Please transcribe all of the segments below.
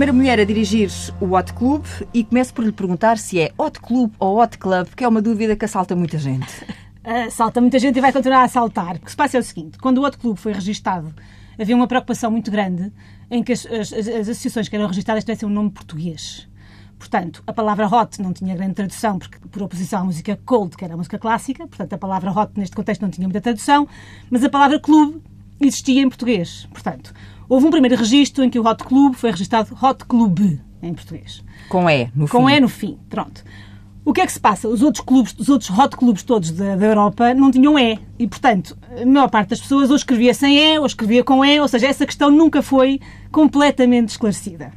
Primeira mulher a dirigir o Hot Club e começo por lhe perguntar se é Hot Club ou Hot Club, que é uma dúvida que assalta muita gente. Uh, salta muita gente e vai continuar a saltar. O que se passa é o seguinte: quando o Hot Club foi registado, havia uma preocupação muito grande em que as, as, as associações que eram registradas tivessem um nome português. Portanto, a palavra hot não tinha grande tradução, porque, por oposição à música cold, que era a música clássica. Portanto, a palavra hot neste contexto não tinha muita tradução. Mas a palavra clube existia em português. Portanto, houve um primeiro registro em que o Hot Club foi registado Hot Club em português. Com E no fim. Com E no fim. Pronto. O que é que se passa? Os outros clubes, os outros hot clubes todos da, da, Europa não tinham E. E, portanto, a maior parte das pessoas ou escrevia sem E ou escrevia com E, ou seja, essa questão nunca foi completamente esclarecida.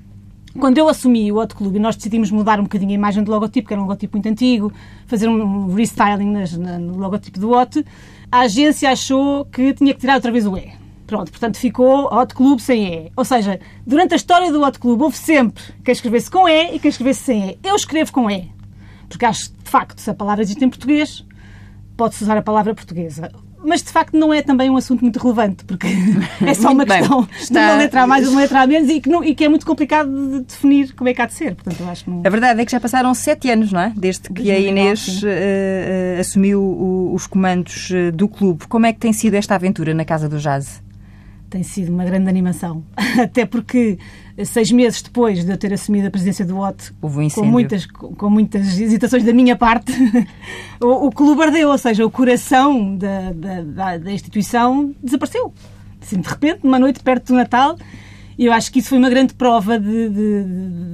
Quando eu assumi o Hot Club e nós decidimos mudar um bocadinho a imagem do logotipo, que era um logotipo muito antigo, fazer um restyling nas, na, no logotipo do Hot, a agência achou que tinha que tirar outra vez o E. Pronto, portanto ficou Hot Club sem E. Ou seja, durante a história do Hot Club houve sempre quem escrevesse com E e quem escrevesse sem E. Eu escrevo com E, porque acho que, de facto, se a palavra existe em português, pode-se usar a palavra portuguesa mas de facto não é também um assunto muito relevante, porque é só uma questão está... de uma letra a mais ou uma letra a menos e que, não, e que, é muito complicado de definir como é que há de ser. Portanto, eu acho que não... A verdade é que já passaram sete anos, não é? Desde que a Inês uh, uh, assumiu o, os comandos uh, do clube. Como é que tem sido esta aventura na Casa do Jazz? Tem sido uma grande animação. Até porque, seis meses depois de eu ter assumido a presidência do OT, um com, muitas, com muitas hesitações da minha parte, o, o clube ardeu, ou seja, o coração da, da, da instituição desapareceu. Assim, de repente, numa noite perto do Natal, e eu acho que isso foi uma grande prova de, de,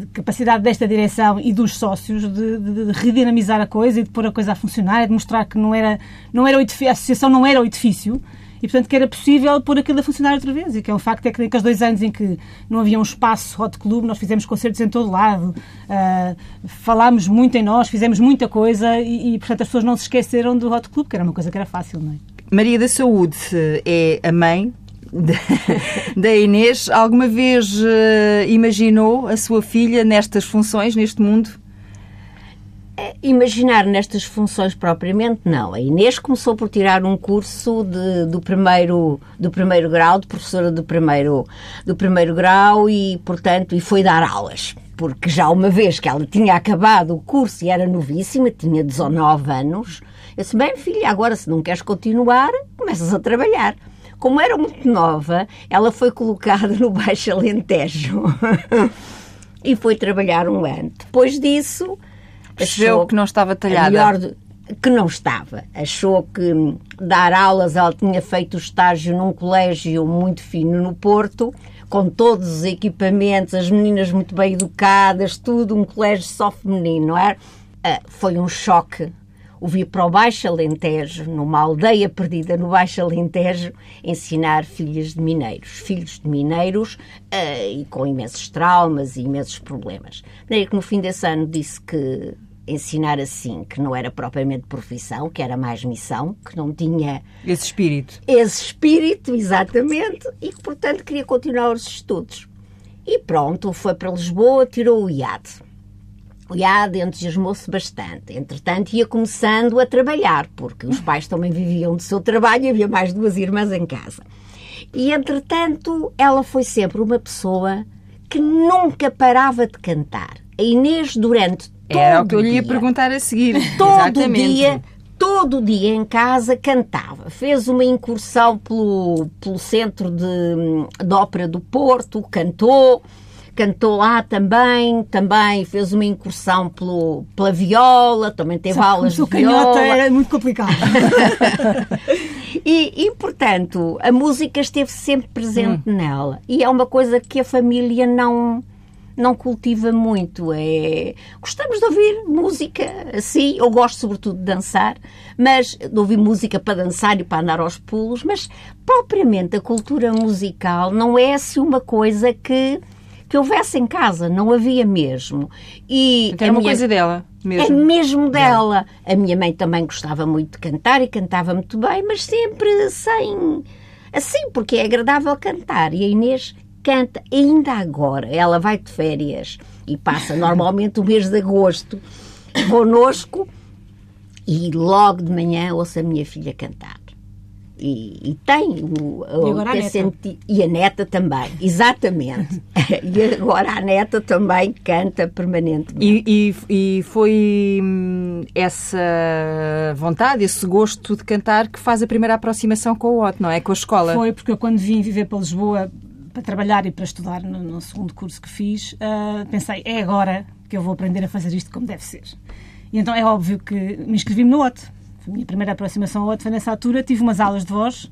de capacidade desta direção e dos sócios de, de, redinamizar a coisa e de pôr a coisa a funcionar, de mostrar que não era, não era o edifício, a associação não era o edifício, e, portanto, que era possível pôr aquilo a funcionar outra vez. E que é um facto é que naqueles dois anos em que não havia um espaço hot club, nós fizemos concertos em todo lado, uh, falámos muito em nós, fizemos muita coisa e, e, portanto, as pessoas não se esqueceram do hot club, que era uma coisa que era fácil, não é? Maria da Saúde é a mãe da Inês. Alguma vez uh, imaginou a sua filha nestas funções, neste mundo? Imaginar nestas funções propriamente, não. A Inês começou por tirar um curso de, do, primeiro, do primeiro grau, de professora do primeiro, do primeiro grau e, portanto, e foi dar aulas. Porque já uma vez que ela tinha acabado o curso e era novíssima, tinha 19 anos, eu disse, bem filha, agora se não queres continuar, começas a trabalhar. Como era muito nova, ela foi colocada no Baixo Alentejo e foi trabalhar um ano. Depois disso Percebeu que não estava talhada. Melhor que não estava. Achou que dar aulas, ela tinha feito o estágio num colégio muito fino no Porto, com todos os equipamentos, as meninas muito bem educadas, tudo, um colégio só feminino, não é? Ah, foi um choque o vir para o Baixo Alentejo, numa aldeia perdida no Baixo Alentejo, ensinar filhas de mineiros, filhos de mineiros uh, e com imensos traumas e imensos problemas. Daí que no fim desse ano disse que ensinar assim, que não era propriamente profissão, que era mais missão, que não tinha. Esse espírito. Esse espírito, exatamente, e que, portanto, queria continuar os estudos. E pronto, foi para Lisboa, tirou o IAD. O IAD entusiasmou-se bastante. Entretanto, ia começando a trabalhar, porque os pais também viviam do seu trabalho e havia mais duas irmãs em casa. E, entretanto, ela foi sempre uma pessoa que nunca parava de cantar. A Inês, durante era o que eu lhe ia perguntar a seguir. Todo Exatamente. dia, todo dia em casa cantava. Fez uma incursão pelo, pelo Centro de, de Ópera do Porto, cantou cantou lá também, também fez uma incursão pelo, pela viola, também teve Sabe, aulas de viola. era muito complicado. e, e, portanto, a música esteve sempre presente hum. nela. E é uma coisa que a família não não cultiva muito. É... Gostamos de ouvir música assim, eu gosto sobretudo de dançar, mas de ouvir música para dançar e para andar aos pulos, mas propriamente a cultura musical não é assim uma coisa que que houvesse em casa, não havia mesmo. E então é uma minha... coisa dela. Mesmo. É mesmo dela. A minha mãe também gostava muito de cantar e cantava muito bem, mas sempre sem. Assim, porque é agradável cantar. E a Inês canta ainda agora. Ela vai de férias e passa normalmente o mês de agosto conosco e logo de manhã ouço a minha filha cantar. e, e tem o, e, agora a senti... e a neta também, exatamente. e agora a neta também canta permanentemente. E, e, e, foi hum, essa vontade, esse gosto de cantar que faz a primeira aproximação com o Otto, não é? Com a escola. Foi porque eu quando vim viver para Lisboa para trabalhar e para estudar no, no segundo curso que fiz, uh, pensei, é agora que eu vou aprender a fazer isto como deve ser. E então é óbvio que me inscrevi-me no OT. A minha primeira aproximação ao OT foi nessa altura. Tive umas aulas de voz.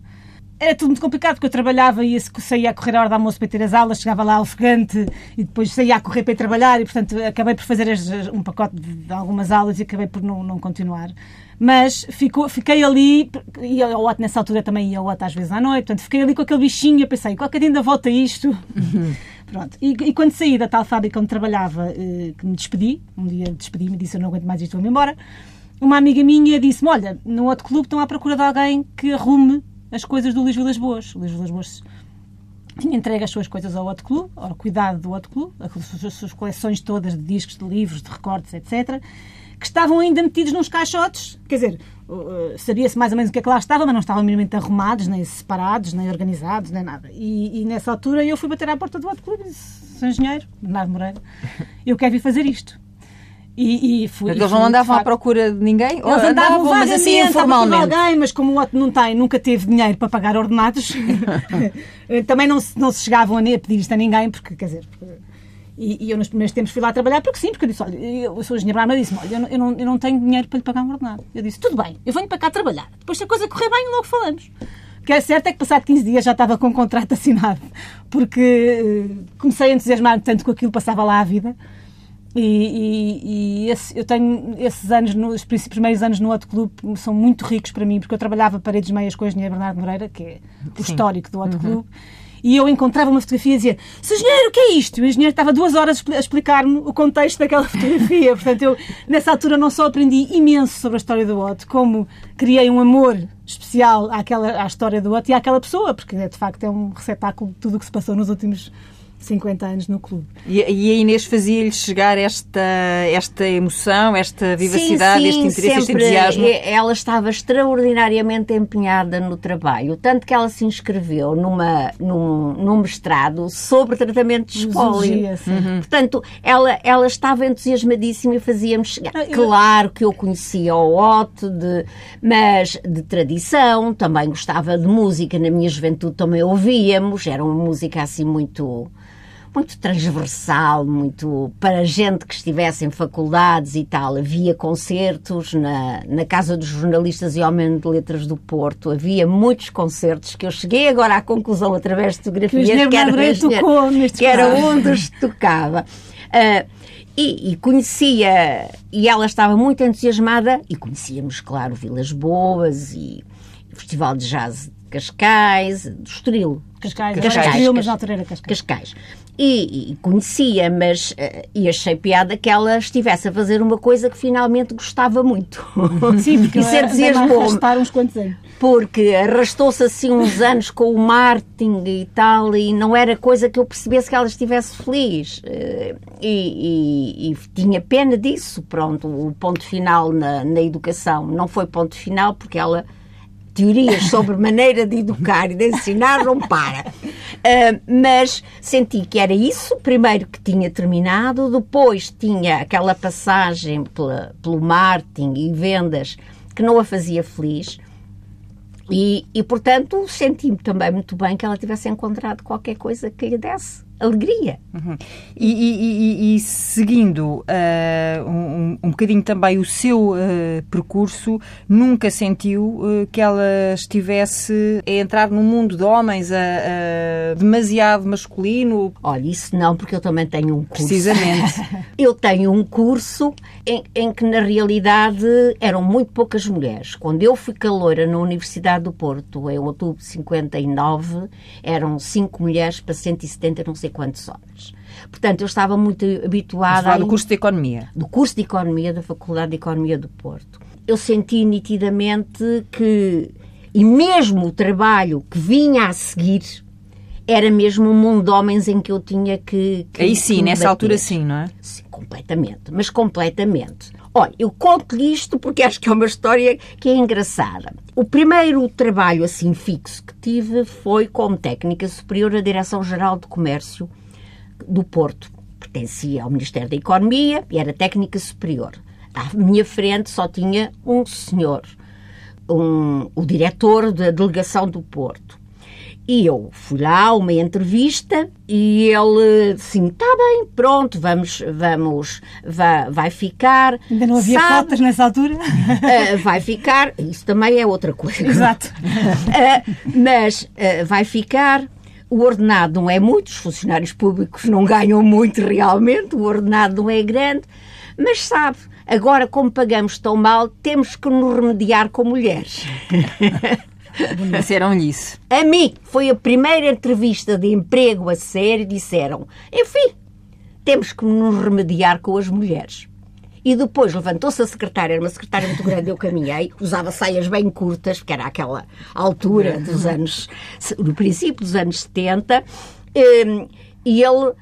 Era tudo muito complicado porque eu trabalhava e saía a correr a hora do almoço para ter as aulas, chegava lá ofegante e depois saía a correr para ir trabalhar e, portanto, acabei por fazer um pacote de algumas aulas e acabei por não, não continuar. Mas ficou, fiquei ali, ia ao OT nessa altura também ia ao OT às vezes à noite, portanto, fiquei ali com aquele bichinho e pensei, qualquer dia ainda volta isto. Uhum. Pronto. E, e, quando saí da tal fábrica onde trabalhava, eh, que me despedi, um dia despedi-me e disse eu não aguento mais isto, vou-me embora, uma amiga minha disse-me, olha, no outro clube estão à procura de alguém que arrume as coisas do Luís Vilas Boas. O Luís Vilas Boas tinha entregue as suas coisas ao outro clube, ao cuidado do outro clube, as suas coleções todas de discos, de livros, de recortes, etc., que estavam ainda metidos nos caixotes. Quer dizer, sabia-se mais ou menos o que é que lá estava, mas não estavam minimamente arrumados, nem separados, nem organizados, nem nada. E, e nessa altura eu fui bater à porta do outro clube e disse, São Engenheiro, Bernardo Moreira, eu quero vir fazer isto. E, e fui, eles não andavam à procura de ninguém? Eles andavam, andavam mas assim informalmente. Alguém, mas como o Otto não tem, nunca teve dinheiro para pagar ordenados, também não, não se chegavam a pedir isto a ninguém, porque, quer dizer, porque e, e, eu nos primeiros tempos fui lá trabalhar porque sim, porque eu disse, olha, eu sou engenheiro mas disse olha, eu não, eu, não, eu não tenho dinheiro para lhe pagar um ordenado. Eu disse, tudo bem, eu venho para cá trabalhar. Depois se a coisa correr bem, logo falamos. O que é certo é que passado 15 dias já estava com o contrato assinado, porque uh, comecei a entusiasmar tanto com aquilo passava lá a vida. E, e, e esse, eu tenho esses anos, nos primeiros anos no outro clube, são muito ricos para mim, porque eu trabalhava paredes meias com o engenheiro Bernardo Moreira, que é o Sim. histórico do outro uhum. clube e eu encontrava uma fotografia e dizia: engenheiro, o que é isto? E o engenheiro estava duas horas a explicar-me o contexto daquela fotografia. Portanto, eu, nessa altura, não só aprendi imenso sobre a história do Otto, como criei um amor especial àquela, à história do Otto e àquela pessoa, porque de facto é um receptáculo de tudo o que se passou nos últimos 50 anos no clube. E, e a Inês fazia-lhe chegar esta, esta emoção, esta vivacidade, sim, sim, este interesse, este entusiasmo? Ela estava extraordinariamente empenhada no trabalho, tanto que ela se inscreveu numa, num, num mestrado sobre tratamento de espólio. Uhum. Portanto, ela, ela estava entusiasmadíssima e fazia-me chegar. Ah, claro que eu conhecia o Otto, de, mas de tradição, também gostava de música, na minha juventude também ouvíamos, era uma música assim muito muito transversal, muito para gente que estivesse em faculdades e tal. Havia concertos na, na Casa dos Jornalistas e Homem de Letras do Porto, havia muitos concertos que eu cheguei agora à conclusão através de fotografias que, que era, tocou que era onde os tocava. Uh, e, e, conhecia, e ela estava muito entusiasmada, e conhecíamos, claro, Vilas Boas e Festival de Jazz de Cascais, do Estoril. Cascais, Cascais, Cascais, Cascais, mas na altura era Cascais. Cascais e, e, conhecia, mas uh, e achei piada que ela estivesse a fazer uma coisa que finalmente gostava muito. Sim, porque isso é entusiasmou uns quantos anos. Porque arrastou-se assim uns anos com o marketing e tal, e não era coisa que eu percebesse que ela estivesse feliz. Uh, e, e, tinha pena disso. Pronto, o ponto final na, na educação não foi ponto final porque ela teorias sobre maneira de educar e de ensinar não para. Uh, mas senti que era isso, primeiro que tinha terminado, depois tinha aquela passagem pela, pelo marketing e vendas que não a fazia feliz. E, e portanto, senti-me também muito bem que ela tivesse encontrado qualquer coisa que lhe desse alegria. Uhum. E, e, e, e, seguindo uh, um, um bocadinho também o seu uh, percurso, nunca sentiu uh, que ela estivesse a entrar num mundo de homens demasiado masculino? Olha, isso não, porque eu também tenho um curso. Precisamente. eu tenho um curso em, em, que, na realidade, eram muito poucas mulheres. Quando eu fui caloira na Universidade do Porto, em outubro de 59, eram cinco mulheres para 170, não sei sei quantos homens. Portanto, eu estava muito habituada. A... do curso de Economia? Do curso de Economia da Faculdade de Economia do Porto. Eu senti nitidamente que, e mesmo o trabalho que vinha a seguir, era mesmo um mundo de homens em que eu tinha que. que Aí sim, que nessa altura sim, não é? Sim, completamente, mas completamente. Olha, eu conto-lhe isto porque acho que é uma história que é engraçada. O primeiro trabalho assim fixo que tive foi como técnica superior à Direção-Geral de Comércio do Porto. Pertencia ao Ministério da Economia e era técnica superior. À minha frente só tinha um senhor, um, o diretor da delegação do Porto. E eu fui lá, uma entrevista, e ele assim, está bem, pronto, vamos, vamos, vai, vai ficar. Ainda não havia Sabe, cotas nessa altura? uh, vai ficar, isso também é outra coisa. Exato. Uh, mas uh, vai ficar. O ordenado não é muito, os funcionários públicos não ganham muito realmente, o ordenado não é grande, mas sabe, agora como pagamos tão mal, temos que nos remediar com mulheres. Disseram-lhe isso. A mim foi a primeira entrevista de emprego a sério. Disseram: enfim, temos que nos remediar com as mulheres. E depois levantou-se a secretária, era uma secretária muito grande, eu caminhei, usava saias bem curtas, porque era aquela altura dos anos, no princípio dos anos 70, hum, e ele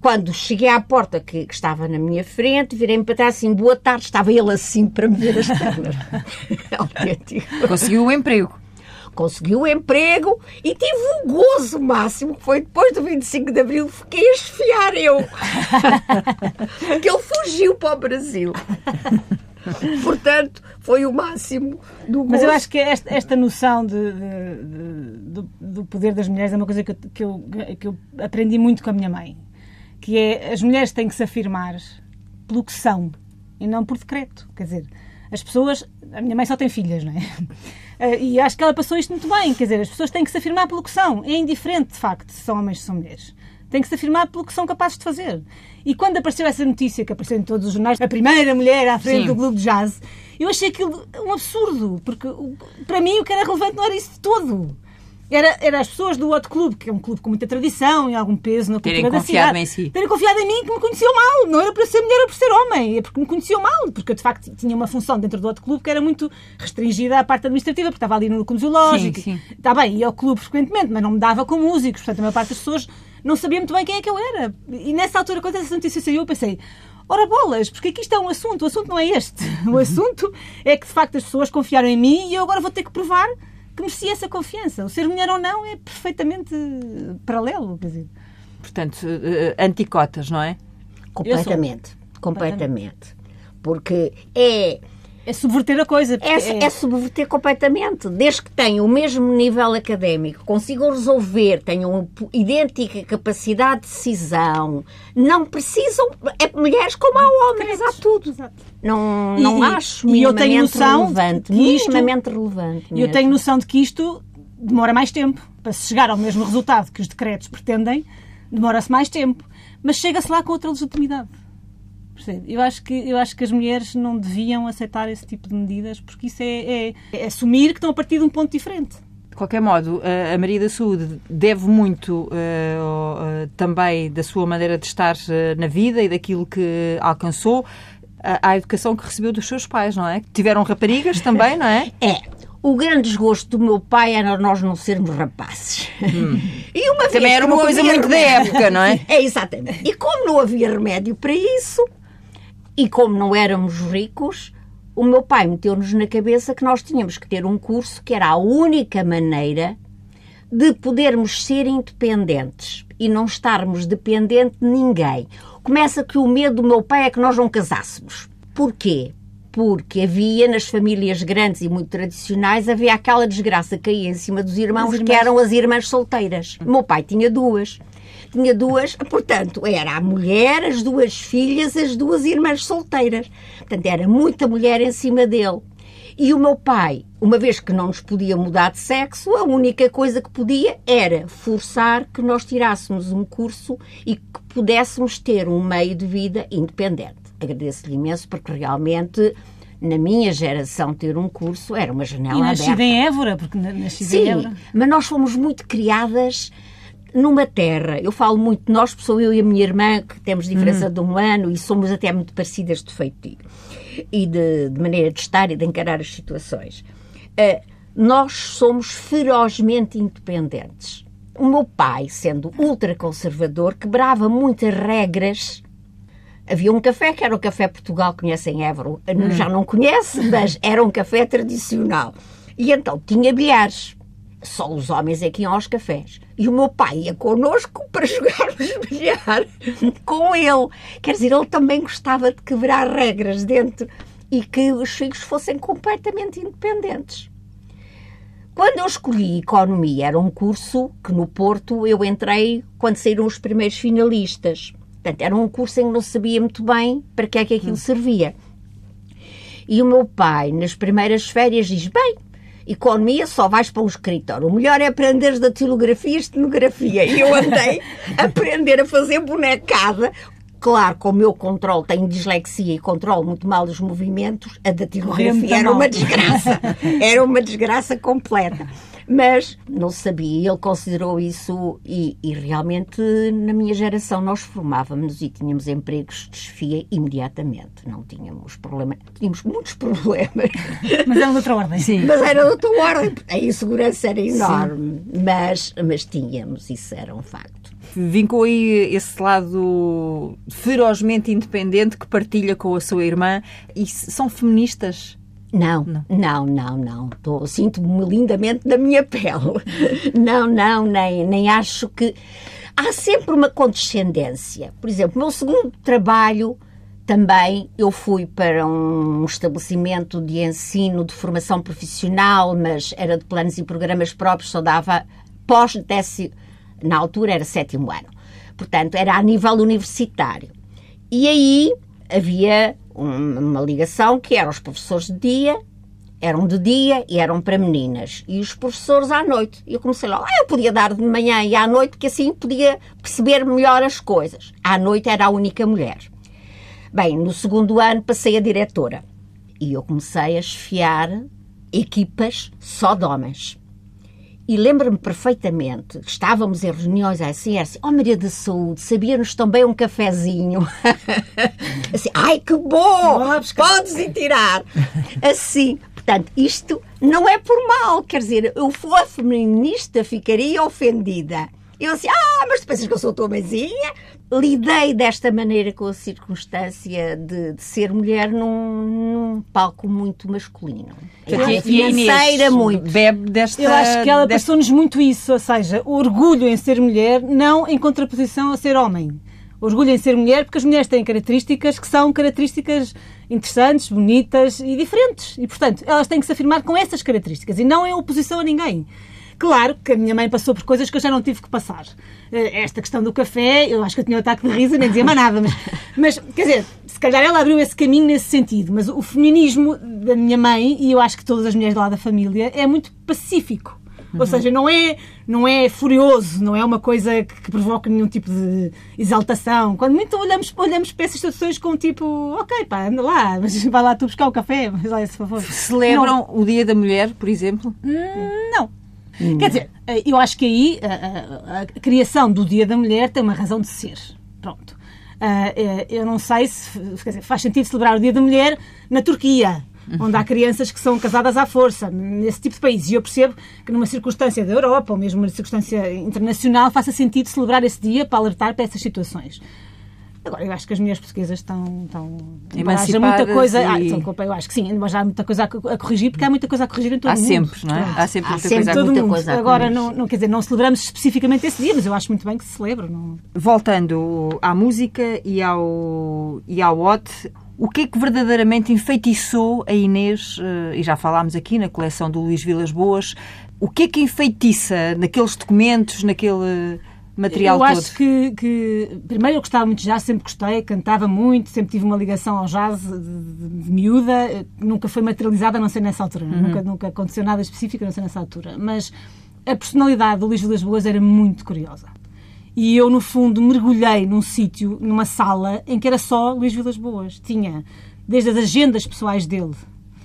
quando cheguei à porta que, que estava na minha frente, virei-me para trás assim, boa tarde, estava ele assim para me ver as pernas. Conseguiu o emprego. Conseguiu o emprego e tive um gozo máximo, que foi depois do 25 de Abril, fiquei a esfiar eu. que ele fugiu para o Brasil. Portanto, foi o máximo do gozo. Mas eu acho que esta, esta noção de, de, de, do, do, poder das mulheres é uma coisa que eu, que, eu, que eu aprendi muito com a minha mãe que é as mulheres têm que se afirmar pelo que são e não por decreto. Quer dizer, as pessoas. A minha mãe só tem filhas, não é? E acho que ela passou isto muito bem. Quer dizer, as pessoas têm que se afirmar pelo que são. É indiferente, de facto, se são homens ou se são mulheres. Têm que se afirmar pelo que são capazes de fazer. E quando apareceu essa notícia, que apareceu em todos os jornais, a primeira mulher à frente Sim. do Globo de Jazz, eu achei aquilo um absurdo. Porque para mim o que era relevante não era isso de todo. Era, era as pessoas do outro clube, que é um clube com muita tradição e algum peso na cultura terem da confiado cidade, em si. terem confiado em mim que me conheciam mal. Não era para ser mulher, era para ser homem. É porque me conheciam mal. Porque eu, de facto, tinha uma função dentro do outro clube que era muito restringida à parte administrativa, porque estava ali no clube zoológico. Sim, sim. Está bem, ia ao clube frequentemente, mas não me dava com músicos. Portanto, a maior parte das pessoas não sabia muito bem quem é que eu era. E nessa altura, quando essa notícia saiu, eu pensei... Ora bolas, porque aqui está um assunto. O assunto não é este. O assunto é que, de facto, as pessoas confiaram em mim e eu agora vou ter que provar que merecia essa confiança. O ser mulher ou não é perfeitamente paralelo. Quer dizer. Portanto, uh, anticotas, não é? Completamente. Completamente. Porque é. É subverter a coisa. É, é... subverter completamente. Desde que tenham o mesmo nível académico, consigam resolver, tenham idêntica capacidade de decisão, não precisam. É mulheres como há homens, há tudo. Exato. Não, não e, acho e eu tenho noção relevante. Isto, minimamente relevante. E eu tenho noção de que isto demora mais tempo. Para se chegar ao mesmo resultado que os decretos pretendem, demora-se mais tempo. Mas chega-se lá com outra legitimidade. Eu acho, que, eu acho que as mulheres não deviam aceitar esse tipo de medidas porque isso é, é, é assumir que estão a partir de um ponto diferente. De qualquer modo, a Maria da Saúde deve muito uh, uh, também da sua maneira de estar uh, na vida e daquilo que alcançou à educação que recebeu dos seus pais, não é? Tiveram raparigas também, não é? É. O grande desgosto do meu pai era nós não sermos rapazes. Hum. E uma Também era uma coisa muito da época, não é? É, exatamente. E como não havia remédio para isso, e como não éramos ricos, o meu pai meteu-nos na cabeça que nós tínhamos que ter um curso que era a única maneira de podermos ser independentes e não estarmos dependentes de ninguém. Começa que o medo do meu pai é que nós não casássemos. Porquê? Porque havia nas famílias grandes e muito tradicionais, havia aquela desgraça que caía em cima dos irmãos, irmãos. que eram as irmãs solteiras. O meu pai tinha duas tinha duas, portanto, era a mulher, as duas filhas, as duas irmãs solteiras. Portanto, era muita mulher em cima dele. E o meu pai, uma vez que não nos podia mudar de sexo, a única coisa que podia era forçar que nós tirássemos um curso e que pudéssemos ter um meio de vida independente. Agradeço-lhe imenso porque realmente na minha geração ter um curso era uma janela e aberta. E em Évora, porque nasci Sim, em Évora. mas nós fomos muito criadas numa terra, eu falo muito de nós, sou eu e a minha irmã, que temos diferença uhum. de um ano e somos até muito parecidas de feitio e de, de, maneira de estar e de encarar as situações. Uh, nós somos ferozmente independentes. O meu pai, sendo ultraconservador, quebrava muitas regras havia um café que era o Café Portugal, conhecem Évora, já não conhece, mas era um café tradicional. E então tinha bilhares. Só os homens é que iam aos cafés. E o meu pai ia connosco para jogarmos bilhar com ele. Quer dizer, ele também gostava de quebrar regras dentro e que os filhos fossem completamente independentes. Quando eu escolhi Economia, era um curso que no Porto eu entrei quando saíram os primeiros finalistas. Portanto, era um curso em que não sabia muito bem para que é que aquilo servia. E o meu pai, nas primeiras férias, diz: Bem, economia só vais para um escritório. O melhor é aprenderes da tilografia e estenografia. E eu andei a aprender a fazer bonecada. Claro, como eu controlo, tenho dislexia e controlo muito mal os movimentos, a da tilografia era uma desgraça. Era uma desgraça completa. Mas não sabia, ele considerou isso e, e, realmente na minha geração nós formávamos e tínhamos empregos de desfia imediatamente. Não tínhamos problemas, tínhamos muitos problemas. Mas era de outra ordem. Sim. Mas era de outra ordem. A insegurança era enorme, mas, mas tínhamos, isso era um facto. Vincou aí esse lado ferozmente independente que partilha com a sua irmã e são feministas? Não, não, não, não. não. Sinto-me lindamente da minha pele. Não, não, nem, nem acho que. Há sempre uma condescendência. Por exemplo, o meu segundo trabalho também eu fui para um estabelecimento de ensino de formação profissional, mas era de planos e programas próprios, só dava pós décimo, na altura era sétimo ano. Portanto, era a nível universitário. E aí havia uma ligação que eram os professores de dia, eram de dia e eram para meninas. E os professores à noite. E eu comecei lá, ah, eu podia dar de manhã e à noite, porque assim podia perceber melhor as coisas. À noite era a única mulher. Bem, no segundo ano passei a diretora. E eu comecei a esfiar equipas só de homens. E lembro-me perfeitamente, estávamos em reuniões assim, assim, oh Maria da Saúde, sabia-nos também um cafezinho. assim, ai que bom, podes ir tirar. Assim, portanto, isto não é por mal, quer dizer, eu for feminista ficaria ofendida. Eu assim, ah, mas tu pensas que eu sou tua mãezinha? lidei desta maneira com a circunstância de, de ser mulher num, num, palco muito masculino. E a financeira muito. Bebe desta, Eu acho que ela desta... passou-nos muito isso, ou seja, o orgulho em ser mulher, não em contraposição a ser homem. Orgulho em ser mulher, porque as mulheres têm características que são características interessantes, bonitas e diferentes. E, portanto, elas têm que se afirmar com essas características e não em oposição a ninguém. Claro que a minha mãe passou por coisas que eu já não tive que passar. Eh, esta questão do café, eu acho que eu tinha um ataque de riso e nem dizia mais nada. Mas, mas, quer dizer, se calhar ela abriu esse caminho nesse sentido. Mas o feminismo da minha mãe, e eu acho que todas as mulheres lá da família, é muito pacífico. Uhum. Ou seja, não é, não é furioso, não é uma coisa que, que provoca nenhum tipo de exaltação. Quando muito olhamos, olhamos para essas situações com tipo, ok, pá, anda lá, mas vai lá tu buscar o café, mas lá, esse favor. Celebram não. o Dia da Mulher, por exemplo? Hum, não. Hum. Quer dizer, eh, eu acho que aí a, a, a, criação do Dia da Mulher tem uma razão de ser. Pronto. Uh, eu não sei se dizer, faz sentido celebrar o Dia da Mulher na Turquia, uhum. onde há crianças que são casadas à força, nesse tipo de país. E eu percebo que numa circunstância da Europa, ou mesmo numa circunstância internacional, faça sentido celebrar esse dia para alertar para essas situações. Agora, eu acho que as mulheres portuguesas estão. estão Emancipadas muita coisa. E... Ah, então, eu acho que sim, mas há muita coisa a corrigir, porque há muita coisa a corrigir em todo há o mundo. Há sempre, não é? Há sempre há muita, sempre coisa, muita coisa, Agora, não, não, quer dizer, não celebramos especificamente esse dia, mas eu acho muito bem que se celebre. Não... Voltando à música e ao, e ao OT, o que é que verdadeiramente enfeitiçou a Inês, eh, e já falámos aqui na coleção do Luís Vilas Boas, o que é que enfeitiça naqueles documentos, naquele material eu todo? Eu acho que, que, primeiro, eu gostava muito de jazz, sempre gostei, cantava muito, sempre tive uma ligação ao jazz de, de, de miúda, nunca foi materializada, a não ser nessa altura, uhum. nunca, nunca aconteceu nada específico, a não ser nessa altura. Mas a personalidade do Luís Vilas Boas era muito curiosa. E eu, no fundo, mergulhei num sítio, numa sala, em que era só Luís Vilas Boas. Tinha desde as agendas pessoais dele,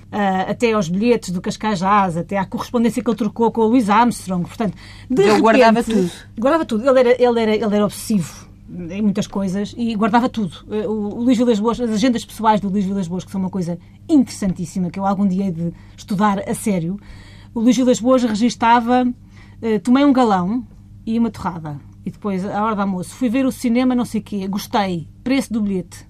Uh, até aos bilhetes do Cascais Jazz, até à correspondência que ele trocou com o Louis Armstrong. Portanto, de ele repente, guardava tudo. Guardava tudo. Ele era, ele, era, ele era obsessivo em muitas coisas e guardava tudo. Uh, o, o Luís Vilas Boas, as agendas pessoais do Luís Vilas Boas, que são uma coisa interessantíssima, que eu algum dia hei de estudar a sério. O Luís Vilas Boas registava: uh, tomei um galão e uma torrada. E depois, à hora do almoço, fui ver o cinema, não sei o quê, gostei, preço do bilhete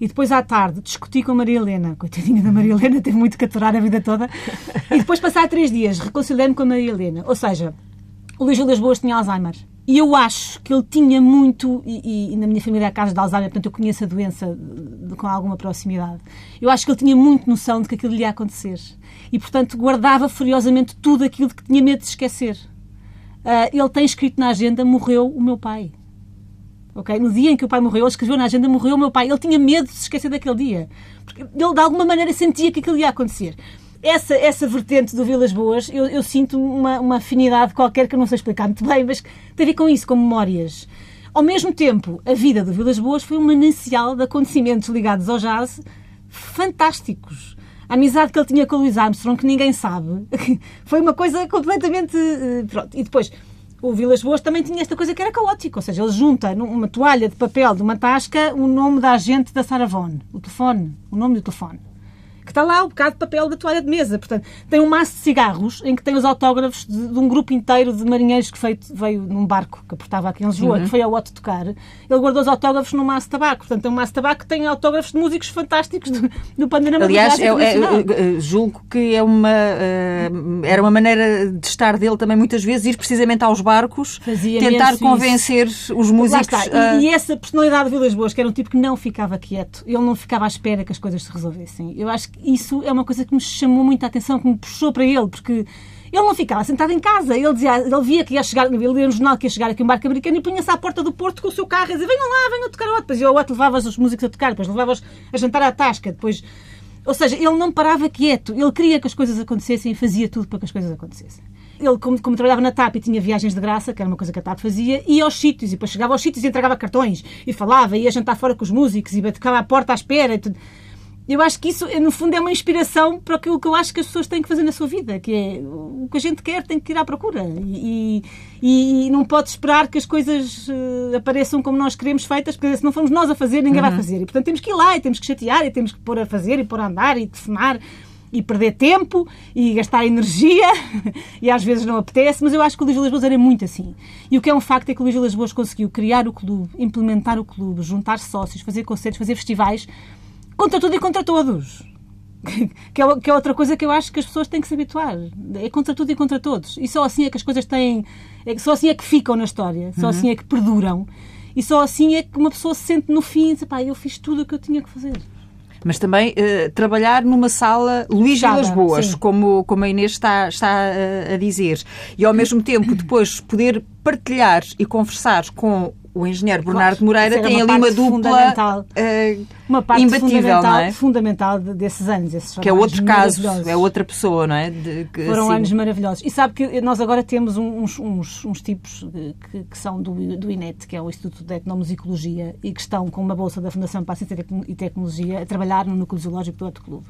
e depois à tarde discuti com a Maria Helena. Coitadinha da Maria Helena, teve muito que aturar a vida toda. E depois, passar três dias, reconciliei-me com a Maria Helena. Ou seja, o Luís Vilas Boas tinha Alzheimer. E eu acho que ele tinha muito, e, e na minha família há casos de Alzheimer, portanto eu conheço a doença de, de, com alguma proximidade. Eu acho que ele tinha muito noção de que aquilo lhe ia acontecer. E, portanto, guardava furiosamente tudo aquilo de que tinha medo de esquecer. Uh, ele tem escrito na agenda: morreu o meu pai. No dia em que o pai morreu, ele escreveu na agenda: morreu o meu pai. Ele tinha medo de se esquecer daquele dia. Porque ele, de alguma maneira, sentia que aquilo ia acontecer essa, essa vertente do Vilas Boas, eu, eu sinto uma, uma, afinidade qualquer que eu não sei explicar muito bem, mas tem a ver com isso, com memórias. Ao mesmo tempo, a vida do Vilas Boas foi um manancial de acontecimentos ligados ao jazz fantásticos. A amizade que ele tinha com o Louis Armstrong, que ninguém sabe, foi uma coisa completamente. Eh, pronto. E depois, o Vilas Boas também tinha esta coisa que era caótica, ou seja, ele junta numa toalha de papel de uma tasca o nome da agente da Vaughan, o telefone, o nome do telefone que está lá o bocado de papel da toalha de mesa. Portanto, tem um maço de cigarros em que tem os autógrafos de, de um grupo inteiro de marinheiros que feito, veio num barco que aportava aqui em Lisboa, uhum. que foi ao Otto tocar. Ele guardou os autógrafos num maço de tabaco. Portanto, tem um maço de tabaco que tem autógrafos de músicos fantásticos do, do panorama Aliás, é, é, julgo que é uma, uh, era uma maneira de estar dele também muitas vezes ir precisamente aos barcos, Fazia tentar convencer isso. os músicos. Uh... E, e, essa personalidade de Vilas Boas, que era um tipo que não ficava quieto, ele não ficava à espera que as coisas se resolvessem. Eu acho que isso é uma coisa que me chamou muita atenção, que me puxou para ele, porque ele não ficava sentado em casa. Ele, dizia, ele via que ia chegar, ele lia no jornal que ia chegar aqui um barco americano e punha-se à porta do Porto com o seu carro e dizia: venham lá, venham tocar o Depois eu outro levava os músicos a tocar, depois levava-os a jantar à tasca, depois. Ou seja, ele não parava quieto, ele queria que as coisas acontecessem e fazia tudo para que as coisas acontecessem. Ele, como, como, trabalhava na TAP e tinha viagens de graça, que era uma coisa que a TAP fazia, ia aos sítios e depois chegava aos sítios e entregava cartões e falava, ia jantar fora com os músicos e ficava à porta à espera e tudo eu acho que isso, no fundo, é uma inspiração para aquilo que eu acho que as pessoas têm que fazer na sua vida, que é o que a gente quer tem que ir à procura. E, e, e não pode esperar que as coisas uh, apareçam como nós queremos feitas, porque se não formos nós a fazer, ninguém uhum. vai fazer. E, portanto, temos que ir lá e temos que chatear e temos que pôr a fazer e pôr a andar e telefonar e perder tempo e gastar energia e às vezes não apetece, mas eu acho que o Luís Vilas Boas era muito assim. E o que é um facto é que o Luís Vilas Boas conseguiu criar o clube, implementar o clube, juntar sócios, fazer concertos, fazer festivais contra tudo e contra todos. Que é, que é outra coisa que eu acho que as pessoas têm que se habituar. É contra tudo e contra todos. E só assim é que as coisas têm. É, só assim é que ficam na história. Só uhum. assim é que perduram. E só assim é que uma pessoa se sente no fim e diz: pá, eu fiz tudo o que eu tinha que fazer mas também uh, trabalhar numa sala Luís Vilas Boas, como, como a Inês está, está uh, a dizer, e ao mesmo tempo depois poder partilhar e conversar com o engenheiro Bernardo Moreira tem ali uma dupla uh, uma parte imbatível, fundamental, é? fundamental desses anos. Esses que é outro caso, é outra pessoa, não é? De, que, Foram assim... anos maravilhosos. E sabe que nós agora temos uns, uns, uns tipos que, que, são do, do INET, que é o Instituto de Etnomusicologia, e que estão com uma bolsa da Fundação para a Ciência e Tecnologia a trabalhar no Núcleo Zoológico do Outro Clube.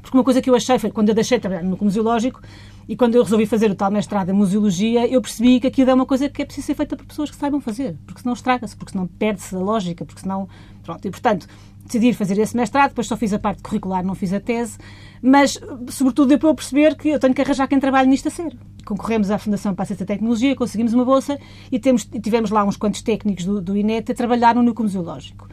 Porque uma coisa que eu achei foi, quando eu deixei de trabalhar no Núcleo Zoológico, e quando eu resolvi fazer o tal mestrado em museologia, eu percebi que aquilo é uma coisa que é preciso ser feita por pessoas que saibam fazer, porque senão estraga-se, porque senão perde-se a lógica, porque senão. Pronto, e portanto, decidi fazer esse mestrado, depois só fiz a parte curricular, não fiz a tese, mas, sobretudo, depois eu perceber que eu tenho que arranjar quem trabalhe nisto a sério. Concorremos à Fundação para a Ciência e Tecnologia, conseguimos uma bolsa e temos, tivemos lá uns quantos técnicos do, do INET a trabalhar no núcleo museológico.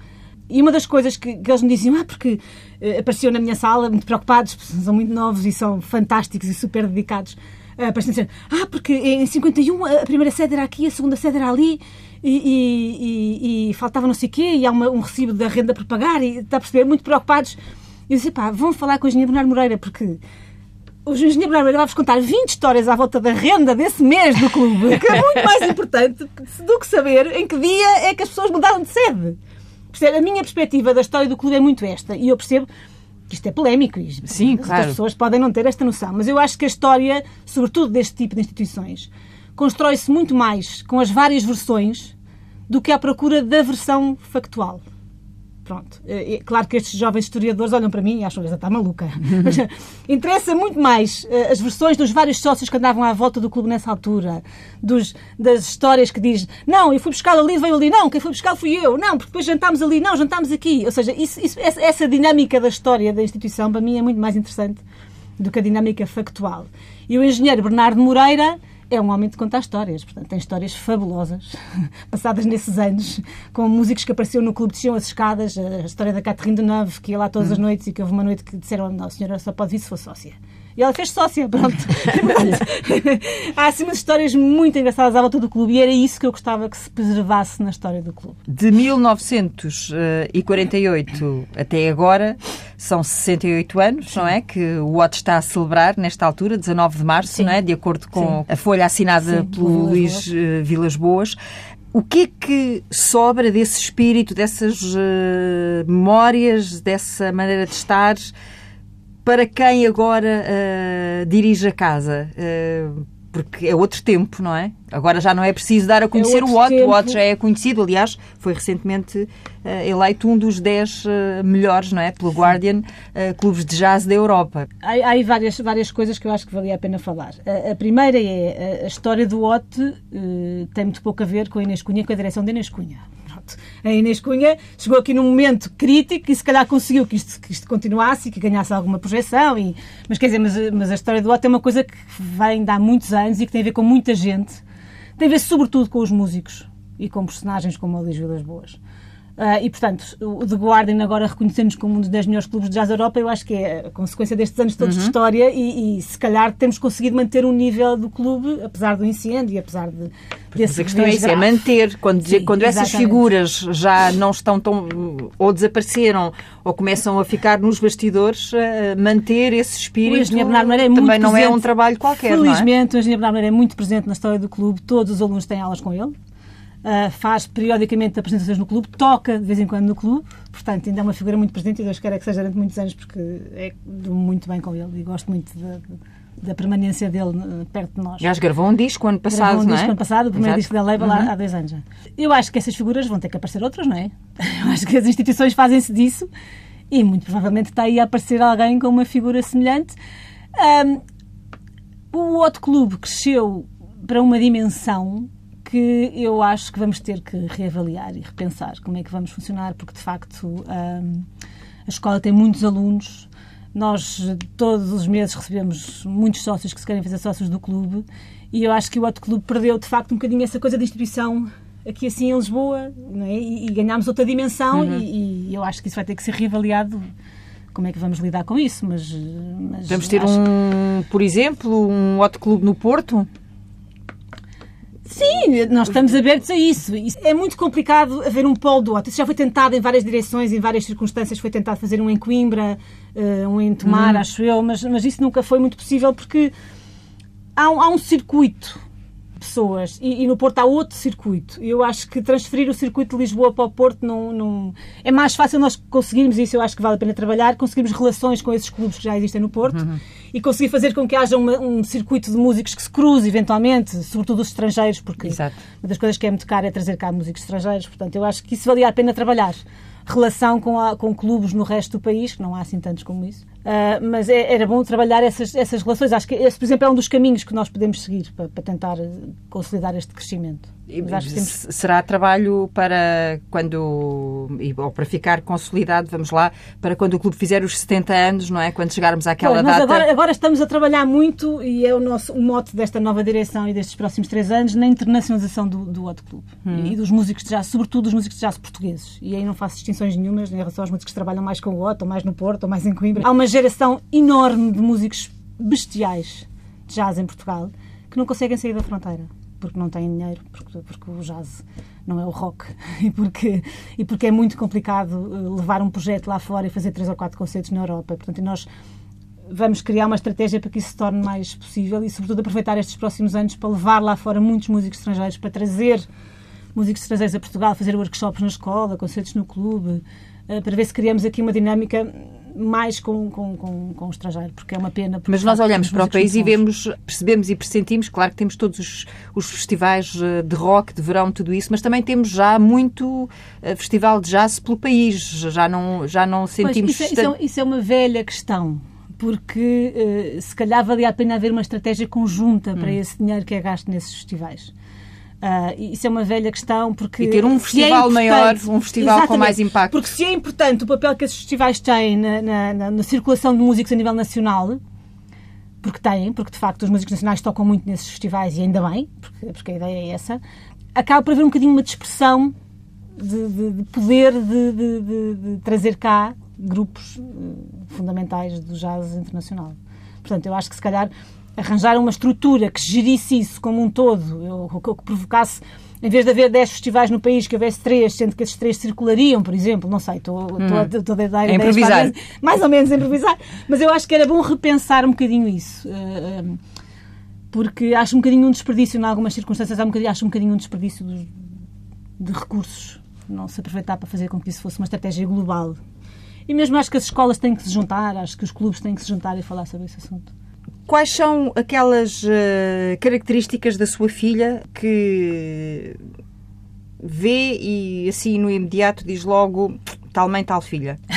E uma das coisas que, que eles me diziam, ah, porque uh, apareciam na minha sala, muito preocupados, são muito novos e são fantásticos e super dedicados, uh, apareciam dizer, ah, porque em 51 a primeira sede era aqui, a segunda sede era ali, e, e, e, e faltava não sei o quê, e há uma, um recibo da renda por pagar, e está a perceber, muito preocupados. E eu disse, pá, vão falar com o engenheiro Bernardo Moreira, porque o engenheiro Bernardo Moreira vai-vos contar 20 histórias à volta da renda desse mês do clube, que é muito mais importante do que saber em que dia é que as pessoas mudaram de sede. A minha perspectiva da história do clube é muito esta. E eu percebo que isto é polémico. E Sim, claro. As pessoas podem não ter esta noção. Mas eu acho que a história, sobretudo deste tipo de instituições, constrói-se muito mais com as várias versões do que à procura da versão factual. Pronto. É, claro que estes jovens historiadores olham para mim e acham que está maluca. Mas eh, interessa muito mais uh, as versões dos vários sócios que andavam à volta do clube nessa altura, dos, das histórias que diz não, eu fui buscar ali, veio ali, não, quem foi buscar fui eu, não, porque depois jantámos ali, não, jantámos aqui. Ou seja, isso, isso, essa dinâmica da história da instituição para mim é muito mais interessante do que a dinâmica factual. E o engenheiro Bernardo Moreira é um homem de contar histórias, portanto, tem histórias fabulosas, passadas nesses anos, com músicos que apareciam no clube, desciam as escadas, a história da Catherine Deneuve, que ia lá todas as uhum. noites e que houve uma noite que disseram, não, a senhora só pode vir se for sócia. E ela fez sócia, pronto. Há assim umas histórias muito engraçadas à volta do clube e era isso que eu gostava que se preservasse na história do clube. De 1948 até agora, são 68 anos, Sim. não é? Que o Watch está a celebrar nesta altura, 19 de março, Sim. não é? De acordo com Sim. a folha assinada pelo Luís uh, Vilas Boas. O que é que sobra desse espírito, dessas uh, memórias, dessa maneira de estar? Para quem agora uh, dirige a casa? Uh, porque é outro tempo, não é? Agora já não é preciso dar a conhecer é o Watt. O Watt já é conhecido, aliás, foi recentemente uh, eleito um dos 10 uh, melhores, não é? Pelo Guardian, uh, clubes de jazz da Europa. Há, há aí várias, várias coisas que eu acho que valia a pena falar. A, a primeira é a, a história do Watt tem muito pouco a ver com a Inês Cunha, com a direção da Inês Cunha facto, a Inês Cunha chegou aqui num momento crítico e se calhar conseguiu que isto, que isto continuasse e que ganhasse alguma projeção. E, mas quer dizer, mas, mas a história do Otto é uma coisa que vem de há muitos anos e que tem a ver com muita gente. Tem a ver sobretudo com os músicos e com personagens como o Luís Vilas Boas. Uh, e, portanto, o The Guardian agora reconhecemos como um dos 10 melhores clubes de jazz da Europa, eu acho que é a consequência destes anos todos uhum. de história e, e, se calhar temos conseguido manter o nível do clube, apesar do incêndio e apesar de, desse a questão é isso, é manter. Quando, Sim, quando essas figuras já não estão tão... ou desapareceram ou começam a ficar nos bastidores, uh, manter esse espírito o Bernardo é também não presente, é um trabalho qualquer, Felizmente, é? o engenheiro Bernardo é muito presente na história do clube, todos os alunos têm aulas com ele uh, faz periodicamente apresentações no clube, toca de vez em quando no clube, portanto, ainda é uma figura muito presente e Deus quer que seja durante muitos anos, porque é muito bem com ele e gosto muito da permanência dele uh, perto de nós. Já gravou um disco ano passado, gravou um não disco é? ano passado, o primeiro Exato. disco da Label uhum. há, há dois anos já. Eu acho que essas figuras vão ter que aparecer outras, não é? Eu acho que as instituições fazem-se disso e muito provavelmente está aí a aparecer alguém com uma figura semelhante. Um, o outro clube cresceu para uma dimensão que eu acho que vamos ter que reavaliar e repensar como é que vamos funcionar, porque de facto um, a escola tem muitos alunos. Nós todos os meses recebemos muitos sócios que se querem fazer sócios do clube e eu acho que o outro clube perdeu de facto um bocadinho essa coisa de instituição aqui assim em Lisboa é? e, e ganhámos outra dimensão uhum. e, e eu acho que isso vai ter que ser reavaliado como é que vamos lidar com isso, mas... mas vamos ter um, por exemplo, um outro clube no Porto? Sim, nós estamos abertos a isso. É muito complicado haver um polo do outro. Isso já foi tentado em várias direções, em várias circunstâncias. Foi tentado fazer um em Coimbra, uh, um em Tomar, hum. acho eu, mas, mas isso nunca foi muito possível porque há um, há um circuito pessoas e, e, no Porto há outro circuito. Eu acho que transferir o circuito de Lisboa para o Porto não, não, é mais fácil nós conseguirmos isso. Eu acho que vale a pena trabalhar, conseguirmos relações com esses clubes que já existem no Porto uhum. E conseguir fazer com que haja uma, um circuito de músicos que se cruze eventualmente, sobretudo os estrangeiros, porque Exato. uma das coisas que é muito caro é trazer cá músicos estrangeiros. Portanto, eu acho que isso valia a pena trabalhar relação com, a, com clubes no resto do país, que não há assim tantos como isso. Uh, mas é, era bom trabalhar essas, essas relações. Acho que esse, por exemplo, é um dos caminhos que nós podemos seguir para, para tentar consolidar este crescimento. Temos... Será trabalho para quando, ou para ficar consolidado, vamos lá, para quando o clube fizer os 70 anos, não é? Quando chegarmos àquela pois, data. Agora, agora, estamos a trabalhar muito, e é o nosso o mote desta nova direção e destes próximos três anos, na internacionalização do, do outro clube hum. e dos músicos de jazz, sobretudo dos músicos de jazz portugueses. E aí não faço distinções nenhumas em relação aos músicos que trabalham mais com o Otto, ou mais no Porto, ou mais em Coimbra. Há uma geração enorme de músicos bestiais de jazz em Portugal que não conseguem sair da fronteira porque não têm dinheiro, porque, porque o jazz não é o rock e porque, e porque é muito complicado eh, levar um projeto lá fora e fazer três ou quatro concertos na Europa. Portanto, nós vamos criar uma estratégia para que isso se torne mais possível e, sobretudo, aproveitar estes próximos anos para levar lá fora muitos músicos estrangeiros, para trazer músicos estrangeiros a Portugal, fazer workshops na escola, concertos no clube, eh, para ver se criamos aqui uma dinâmica mais com, com, com, com o estrangeiro, porque é uma pena. Mas nós olhamos para o país e vemos, percebemos e pressentimos, claro que temos todos os, os, festivais eh, de rock, de verão, tudo isso, mas também temos já muito uh, festival de jazz pelo país, já não, já não sentimos... Pois, isso, é, isso, é, isso é uma velha questão porque uh, se calhar valia a pena haver uma estratégia conjunta hum. para esse dinheiro que é gasto nesses festivais. Uh, isso é uma velha questão porque. E ter um é festival é maior, um festival com mais impacto. Porque se é importante o papel que esses festivais têm na, na, na, na circulação de músicos a nível nacional, porque têm, porque de facto os músicos nacionais tocam muito nesses festivais e ainda bem, porque, porque a ideia é essa, acaba por haver um bocadinho uma dispersão de, de, de poder de, de, trazer cá grupos uh, fundamentais do jazz internacional. Portanto, eu acho que se calhar arranjar uma estrutura que gerisse isso como um todo, ou que provocasse em vez de haver 10 festivais no país, que houvesse 3, sendo que esses 3 circulariam, por exemplo, não sei, estou, hum. a dar é improvisar. mais ou menos improvisar, mas eu acho que era bom repensar um bocadinho isso. Uh, porque acho um bocadinho um desperdício, em algumas circunstâncias, acho um bocadinho um desperdício de, de recursos. Não se aproveitar para fazer com que isso fosse uma estratégia global. E mesmo acho que as escolas têm que se juntar, acho que os clubes têm que se juntar e falar sobre esse assunto. Quais são aquelas uh, características da sua filha que vê e assim no imediato diz logo tal mãe, tal filha?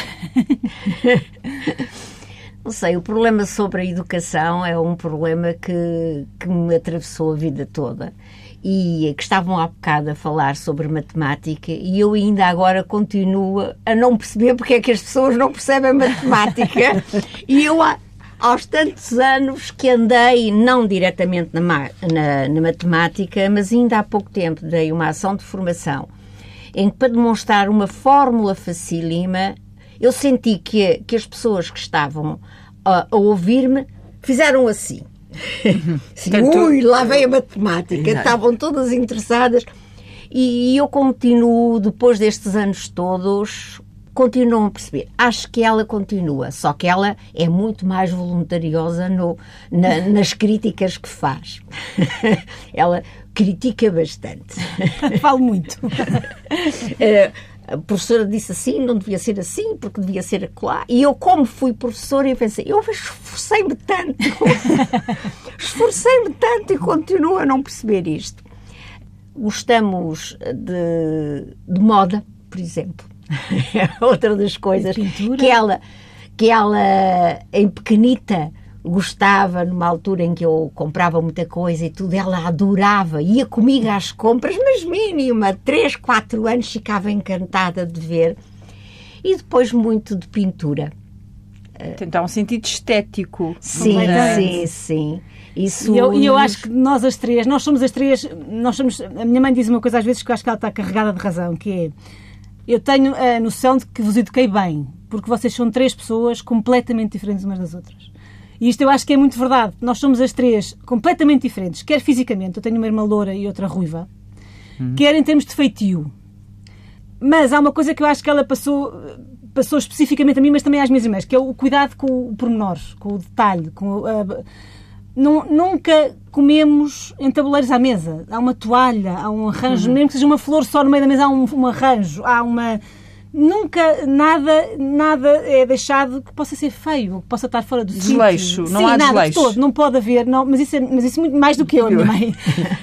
Não sei, o problema sobre a educação é um problema que, que me atravessou a vida toda. E que estavam há bocado a falar sobre matemática e eu ainda agora continuo a não perceber porque é que as pessoas não percebem matemática. e eu aos tantos anos que andei, não diretamente na, na, na, matemática, mas ainda há pouco tempo dei uma ação de formação em que, para demonstrar uma fórmula facílima, eu senti que, que as pessoas que estavam a, a ouvir-me fizeram assim. assim Ui, lá vem a matemática. Exato. Estavam todas interessadas. E eu continuo, depois destes anos todos, continuam a perceber. Acho que ela continua, só que ela é muito mais voluntariosa no, na, nas críticas que faz. ela critica bastante. Falo muito. Eh, a professora disse assim, não devia ser assim, porque devia ser lá. E eu, como fui professora, eu pensei, eu esforcei-me tanto, esforcei-me tanto e continuo a não perceber isto. Gostamos de, de moda, por exemplo. outra das coisas que ela, que ela em pequenita gostava numa altura em que eu comprava muita coisa e tudo, ela adorava, ia comigo às compras, mas mínima, 3, 4 anos ficava encantada de ver. E depois muito de pintura. Então, um sentido estético. Sim, sim, sim. Isso e eu, nos... eu acho que nós as três, nós somos as três, nós somos, a minha mãe diz uma coisa às vezes que eu acho que ela está carregada de razão, que é eu tenho a noção de que vos eduquei bem, porque vocês são três pessoas completamente diferentes umas das outras. E isto eu acho que é muito verdade. Nós somos as três completamente diferentes, quer fisicamente, eu tenho uma irmã loura e outra ruiva, uhum. quer em termos de feitio. Mas há uma coisa que eu acho que ela passou, passou especificamente a mim, mas também às minhas irmãs, que é o cuidado com o pormenor, com o detalhe, com a, nunca comemos em tabuleiros à mesa. Há uma toalha, há um arranjo, uhum. mesmo que seja uma flor só no meio da mesa, há um, um arranjo, há uma. Nunca nada, nada é deixado que possa ser feio, que possa estar fora do desleixo. Sítio. Não Sim, há nada desleixo. todo, não pode haver, não, mas, isso é, mas isso é muito mais do que eu, a minha mãe.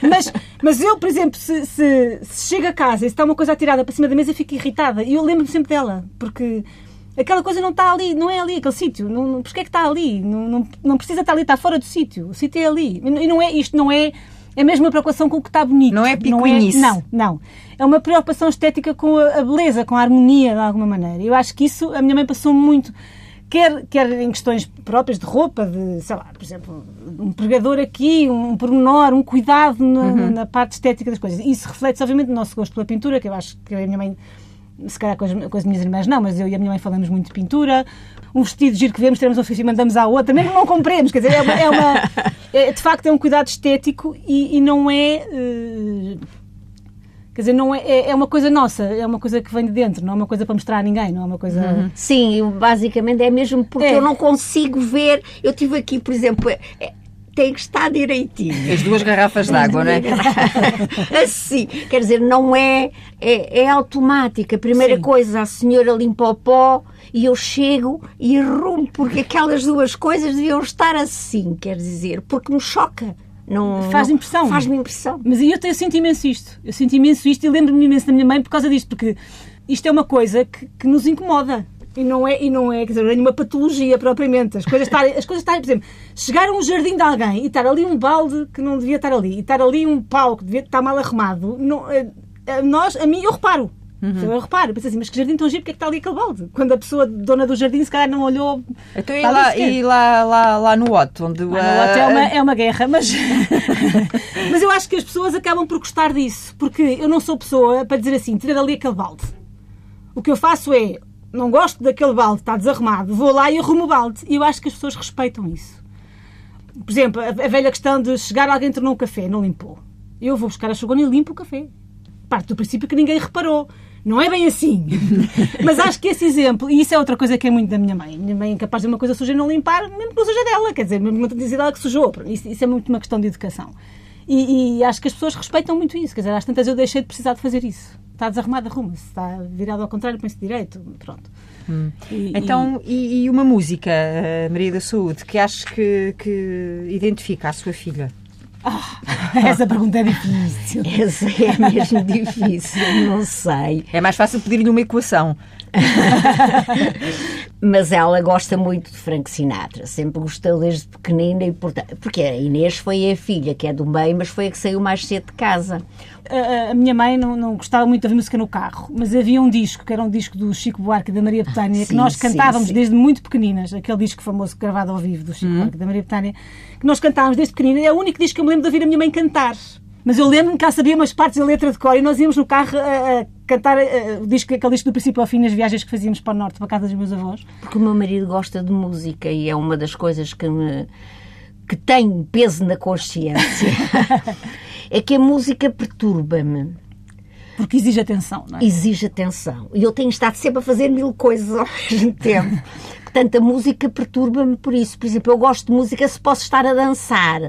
mas, mas eu, por exemplo, se, se, se chego a casa e se está uma coisa atirada para cima da mesa, fico irritada. E eu lembro-me sempre dela, porque aquela coisa não está ali, não é ali aquele sítio. Não, não, porque é que está ali? Não, não, não, precisa estar ali, está fora do sítio. O sítio é ali. E não é, isto não é, é a mesma preocupação com o que está bonito. Não é picuinice. Não, é, não, não. É uma preocupação estética com a, beleza, com a harmonia, de alguma maneira. Eu acho que isso a minha mãe passou muito. Quer, quer em questões próprias de roupa, de, sei lá, por exemplo, um pregador aqui, um pormenor, um cuidado na, uhum. na parte estética das coisas. Isso reflete obviamente, no nosso gosto pela pintura, que eu acho que a minha mãe se calhar com as, com as, minhas irmãs não, mas eu e a minha mãe falamos muito de pintura. Um vestido giro que vemos, temos um ofício e mandamos à outra, mesmo não compremos, quer dizer, é, uma, é, uma, é de facto é um cuidado estético e, e não é. Uh, Quer dizer, não é, é, é uma coisa nossa, é uma coisa que vem de dentro, não é uma coisa para mostrar a ninguém, não é uma coisa. Uhum. Sim, basicamente é mesmo porque é. eu não consigo ver. Eu tive aqui, por exemplo, é, tem que estar direitinho. As duas garrafas de água, não é? assim, quer dizer, não é, é, é automática. A primeira Sim. coisa, a senhora limpa o pó e eu chego e arrumo, porque aquelas duas coisas deviam estar assim, quer dizer, porque me choca. Não, faz impressão. Faz-me impressão. Mas eu, eu sinto imenso isto. Eu sinto imenso isto e lembro-me imenso da minha mãe por causa disto, porque isto é uma coisa que, que nos incomoda. E não é, e não é, quer dizer, nenhuma patologia propriamente. As coisas estarem, as coisas estarem, por exemplo, chegar a um jardim de alguém e estar ali um balde que não devia estar ali, e estar ali um pau que devia estar mal arrumado, não, eh, a nós, a mim, eu reparo. Então eu reparo, penso assim, mas que jardim tão giro, porque é que está ali aquele balde? Quando a pessoa, dona do jardim, se calhar não olhou. Então, e lá, e lá, lá, lá no Otto, onde Ah, no lote é, uma, é uma guerra, mas, mas eu acho que as pessoas acabam por gostar disso, porque eu não sou pessoa para dizer assim, tira dali aquele balde. O que eu faço é, não gosto daquele balde, está desarrumado, vou lá e arrumo o balde. E eu acho que as pessoas respeitam isso. Por exemplo, a, a velha questão de chegar alguém tornou um café, não limpou. Eu vou buscar a chugona e limpo o café. Parte do princípio que ninguém reparou. Não é bem assim. Mas acho que esse exemplo, e isso é outra coisa que é muito da minha mãe. Minha mãe é capaz de uma coisa suja não limpar, mesmo que não seja dela. Quer dizer, mesmo que não tenha sido ela que sujou. Isso, isso é muito uma questão de educação. E, e acho que as pessoas respeitam muito isso. Quer dizer, às tantas eu deixei de precisar de fazer isso. Está desarrumado, arruma-se. Está virado ao contrário, põe-se direito. Pronto. E- Então, e, e uma música, eh, Maria da Saúde, que acho que, que identifica a sua filha? e- Essa pergunta é difícil. Essa é mesmo difícil, não sei. É mais fácil pedir-lhe uma equação. Mas ela gosta muito de Frank Sinatra, sempre gostou desde pequenina e portanto, porque a Inês foi a filha que é do meio, mas foi a que saiu mais cedo de casa. A, a minha mãe não, não gostava muito de ouvir música no carro, mas havia um disco, que era um disco do Chico Buarque e da Maria Betânia, que sim, nós sim, cantávamos sim. desde muito pequeninas, aquele disco famoso gravado ao vivo do Chico Buarque e da Maria Betânia, que nós cantávamos desde pequenina, é o único disco que eu me lembro de ouvir a minha mãe cantar. Mas eu lembro-me que sabia umas partes da letra de cor e nós íamos no carro a, a cantar o disco, aquele disco do princípio ao fim nas viagens que fazíamos para o norte, para a casa dos meus avós. Porque o meu marido gosta de música e é uma das coisas que me que tem peso na consciência. é que a música perturba-me, Porque exige atenção, não é? exige atenção. E eu tenho estado sempre a fazer mil coisas ao mesmo tempo. Portanto, a música perturba-me por isso. Por exemplo, eu gosto de música se posso estar a dançar.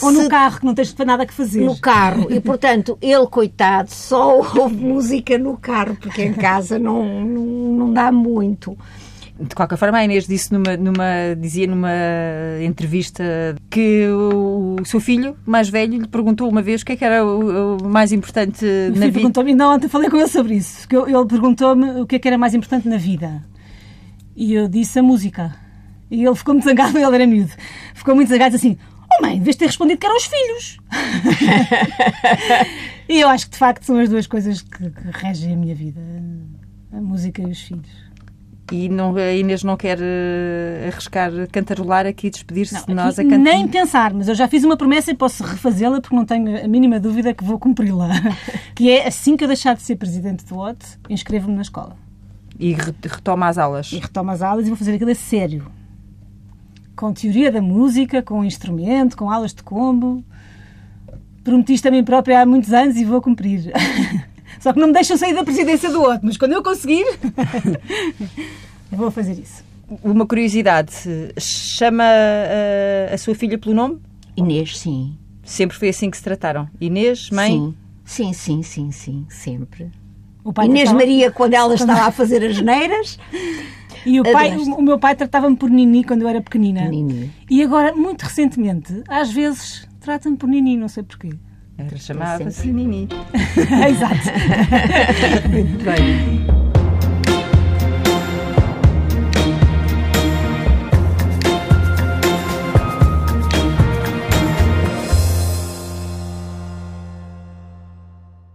Ou Se- no carro, que não tens nada que fazer. no carro. E, portanto, ele, coitado, só ouve música no carro, porque em casa não, não, não dá muito. De qualquer forma, a Inês disse numa, numa- dizia numa entrevista que o, o seu filho mais velho lhe perguntou uma vez o que é que era o, o mais importante O na vida. perguntou-me, ainda ontem falei com ele sobre isso, que eu- ele perguntou-me o que é que era mais importante na vida. E eu disse a música. E ele ficou muito zangado, ele era miúdo. Ficou muito zangado assim: Oh mãe, deves ter respondido que eram os filhos. e eu acho que de facto são as duas coisas que, que regem a minha vida: a música e os filhos. E não, a Inês não quer eh, arriscar cantarolar aqui e despedir-se de nós a cantar. nem pensar, mas eu já fiz uma promessa e posso refazê-la porque não tenho a mínima dúvida que vou cumpri-la. que é assim que eu deixar de ser presidente do OT, inscrevo-me na escola. E re- retoma as aulas. e retomo as aulas e vou fazer aquilo a sério. Com teoria da música, com instrumento, com aulas de combo. Prometi isto a mim própria há muitos anos e vou cumprir. Só que não me deixam sair da presidência do outro, mas quando eu conseguir, vou fazer isso. Uma curiosidade, chama eh, a sua filha pelo nome? Inês, sim. Sempre foi assim que se trataram. Inês, mãe? Sim, sim, sim, sim, sim, sempre. O pai Inês tratava- Maria, quando ela estava a fazer as neiras, E o, pai, o, o meu pai tratava-me por Nini quando eu era pequenina. Nini. E agora, muito recentemente, às vezes, trata-me por Nini, não sei porquê. Era chamava-se. Nini. Exato. Muito bem.